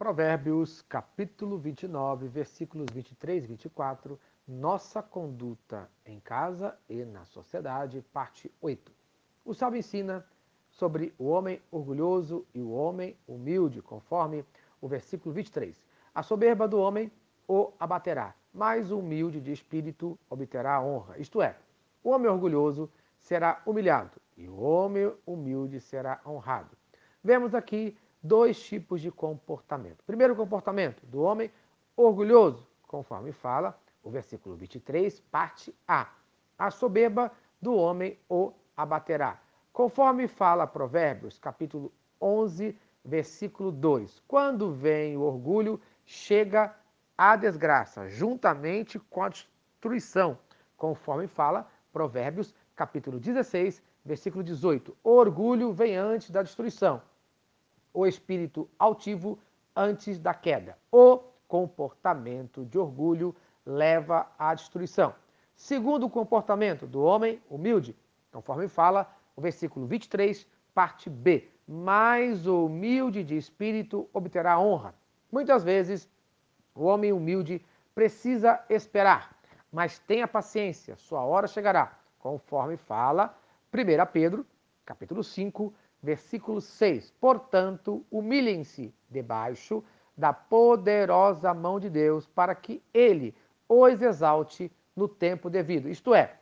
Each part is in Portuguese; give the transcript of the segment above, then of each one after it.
Provérbios, capítulo 29, versículos 23 e 24. Nossa conduta em casa e na sociedade, parte 8. O salmo ensina sobre o homem orgulhoso e o homem humilde, conforme o versículo 23. A soberba do homem o abaterá, mas o humilde de espírito obterá honra. Isto é, o homem orgulhoso será humilhado e o homem humilde será honrado. Vemos aqui dois tipos de comportamento. Primeiro comportamento do homem orgulhoso, conforme fala o versículo 23, parte A. A soberba do homem o abaterá. Conforme fala Provérbios, capítulo 11, versículo 2. Quando vem o orgulho, chega a desgraça, juntamente com a destruição, conforme fala Provérbios, capítulo 16, versículo 18. O orgulho vem antes da destruição, o espírito altivo antes da queda. O comportamento de orgulho leva à destruição. Segundo o comportamento do homem humilde, conforme fala o versículo 23, parte B. Mas o humilde de espírito obterá honra. Muitas vezes, o homem humilde precisa esperar, mas tenha paciência, sua hora chegará, conforme fala 1 Pedro, capítulo 5, versículo 6. Portanto, humilhem-se debaixo da poderosa mão de Deus, para que ele os exalte no tempo devido. Isto é,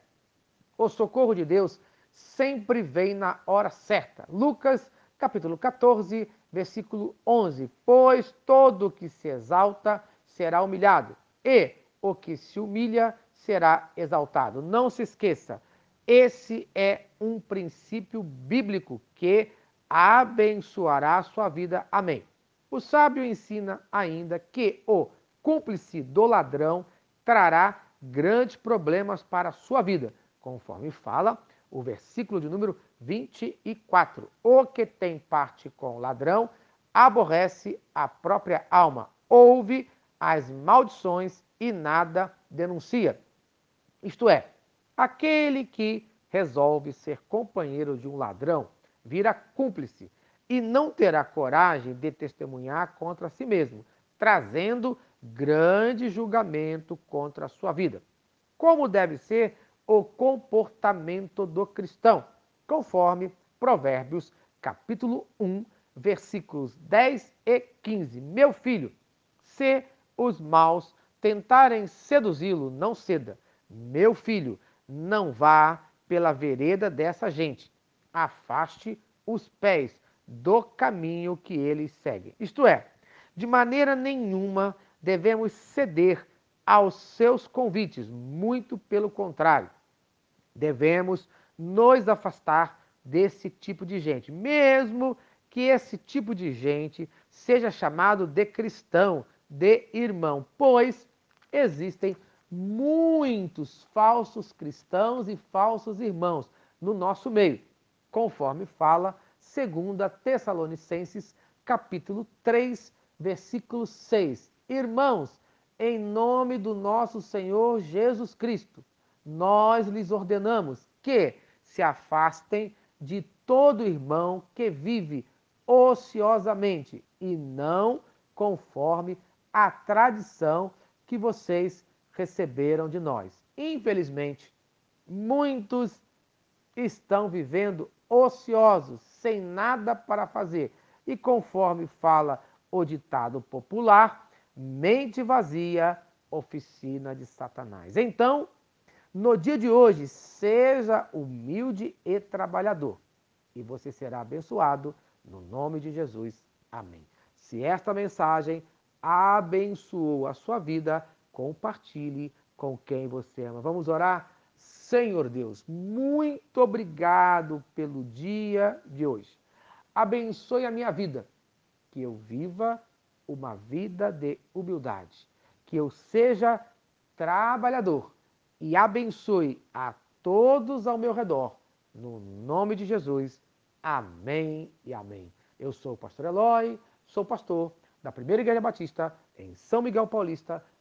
o socorro de Deus sempre vem na hora certa. Lucas, capítulo 14, versículo 11. Pois todo que se exalta será humilhado, e o que se humilha será exaltado. Não se esqueça, esse é um princípio bíblico que abençoará a sua vida. Amém. O sábio ensina ainda que o cúmplice do ladrão trará grandes problemas para a sua vida, conforme fala o versículo de número 24. O que tem parte com o ladrão aborrece a própria alma, ouve as maldições e nada denuncia. Isto é, aquele que resolve ser companheiro de um ladrão vira cúmplice e não terá coragem de testemunhar contra si mesmo, trazendo grande julgamento contra a sua vida. Como deve ser o comportamento do cristão, conforme Provérbios, capítulo 1, versículos 10 e 15. Meu filho, se os maus tentarem seduzi-lo, não ceda. Meu filho, não vá pela vereda dessa gente. Afaste os pés do caminho que eles seguem. Isto é, de maneira nenhuma devemos ceder aos seus convites, muito pelo contrário. Devemos nos afastar desse tipo de gente, mesmo que esse tipo de gente seja chamado de cristão, de irmão, pois existem muitos falsos cristãos e falsos irmãos no nosso meio, conforme fala 2 Tessalonicenses, capítulo 3, versículo 6. Irmãos, em nome do nosso Senhor Jesus Cristo, nós lhes ordenamos que se afastem de todo irmão que vive ociosamente e não conforme a tradição que vocês receberam de nós. Infelizmente, muitos estão vivendo ociosos, sem nada para fazer. E conforme fala o ditado popular, mente vazia, oficina de Satanás. Então, no dia de hoje, seja humilde e trabalhador, e você será abençoado no nome de Jesus. Amém. Se esta mensagem abençoou a sua vida, compartilhe com quem você ama. Vamos orar? Senhor Deus, muito obrigado pelo dia de hoje. Abençoe a minha vida, que eu viva uma vida de humildade. Que eu seja trabalhador e abençoe a todos ao meu redor. No nome de Jesus. Amém e amém. Eu sou o pastor Eloy, sou pastor da Primeira Igreja Batista em São Miguel Paulista,